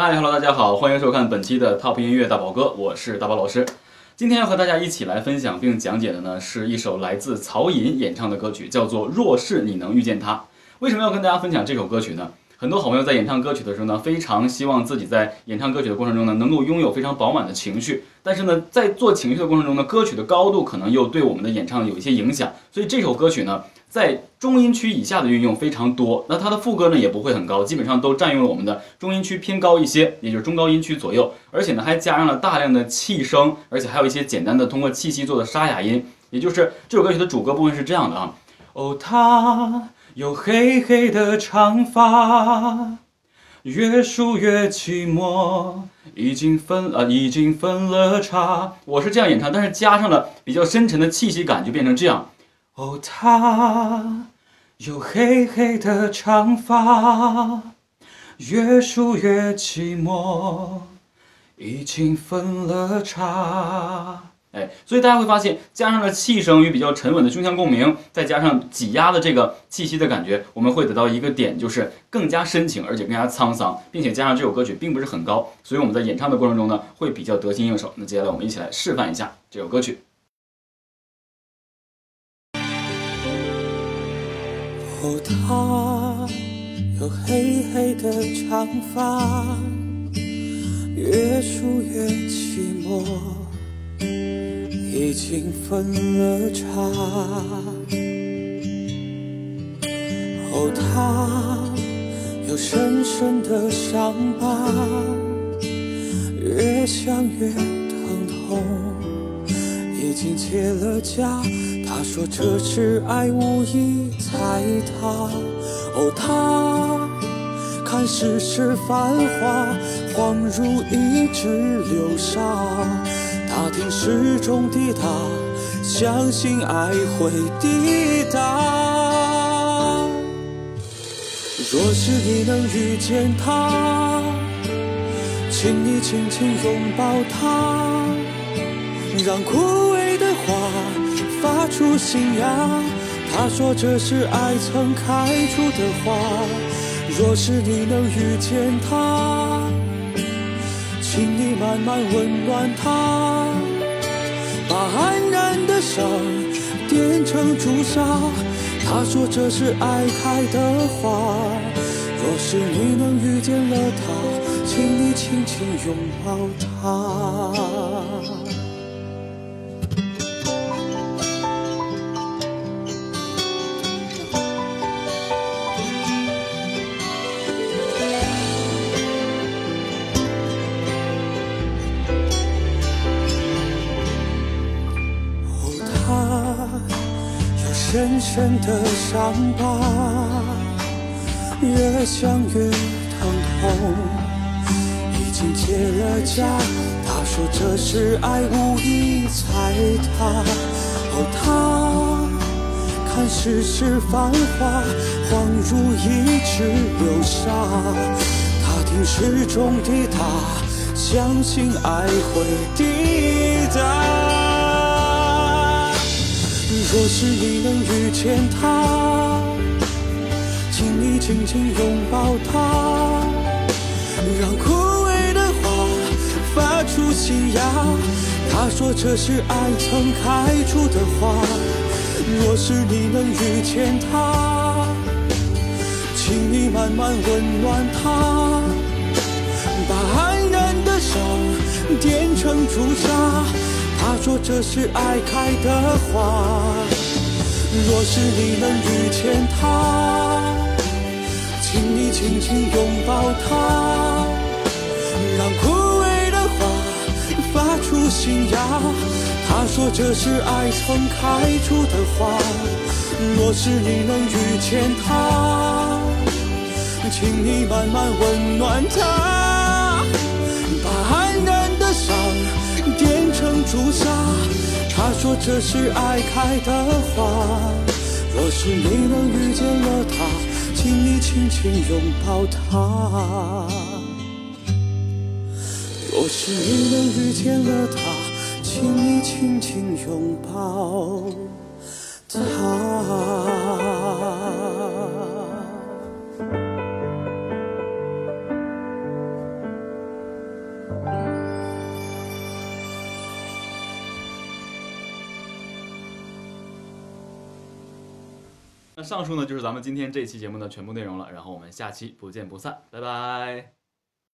嗨，Hello，大家好，欢迎收看本期的 Top 音乐大宝哥，我是大宝老师。今天要和大家一起来分享并讲解的呢，是一首来自曹寅演唱的歌曲，叫做《若是你能遇见他》。为什么要跟大家分享这首歌曲呢？很多好朋友在演唱歌曲的时候呢，非常希望自己在演唱歌曲的过程中呢，能够拥有非常饱满的情绪。但是呢，在做情绪的过程中呢，歌曲的高度可能又对我们的演唱有一些影响。所以这首歌曲呢，在中音区以下的运用非常多。那它的副歌呢，也不会很高，基本上都占用了我们的中音区偏高一些，也就是中高音区左右。而且呢，还加上了大量的气声，而且还有一些简单的通过气息做的沙哑音。也就是这首歌曲的主歌部分是这样的啊，哦，他有黑黑的长发。越梳越寂寞，已经分呃已经分了叉。我是这样演唱，但是加上了比较深沉的气息感，就变成这样。哦，他有黑黑的长发，越梳越寂寞，已经分了叉。哎，所以大家会发现，加上了气声与比较沉稳的胸腔共鸣，再加上挤压的这个气息的感觉，我们会得到一个点，就是更加深情，而且更加沧桑，并且加上这首歌曲并不是很高，所以我们在演唱的过程中呢，会比较得心应手。那接下来我们一起来示范一下这首歌曲。哦，他有黑黑的长发，越数越寂寞。已经分了叉，哦，他有深深的伤疤，越想越。已经结了痂，他说这是爱无意踩踏。哦，他看世事繁华，恍如一指流沙。他听时钟滴答，相信爱会抵达。若是你能遇见他，请你轻轻拥抱他，让枯萎发出新芽。他说这是爱曾开出的花。若是你能遇见他。请你慢慢温暖他，把黯然的伤点成朱砂。他说这是爱开的花。若是你能遇见了他，请你轻轻拥抱他。深深的伤疤，越想越疼痛。已经结了痂，他说这是爱无意踩踏。哦，他看世事繁华，恍如一指流沙。他听时钟滴答，相信爱会抵达。若是你能遇见他，请你紧紧拥抱他，让枯萎的花发出新芽。他说这是爱曾开出的花。若是你能遇见他，请你慢慢温暖他，把黯然的伤点成朱砂。他说这是爱开的花。若是你能遇见他，请你轻轻拥抱他，让枯萎的花发出新芽。他说这是爱曾开出的花。若是你能遇见他，请你慢慢温暖他，朱砂，他说这是爱开的花。若是你能遇见了他，请你轻轻拥抱他。若是你能遇见了他，请你轻轻拥抱他。上述呢就是咱们今天这期节目的全部内容了，然后我们下期不见不散，拜拜。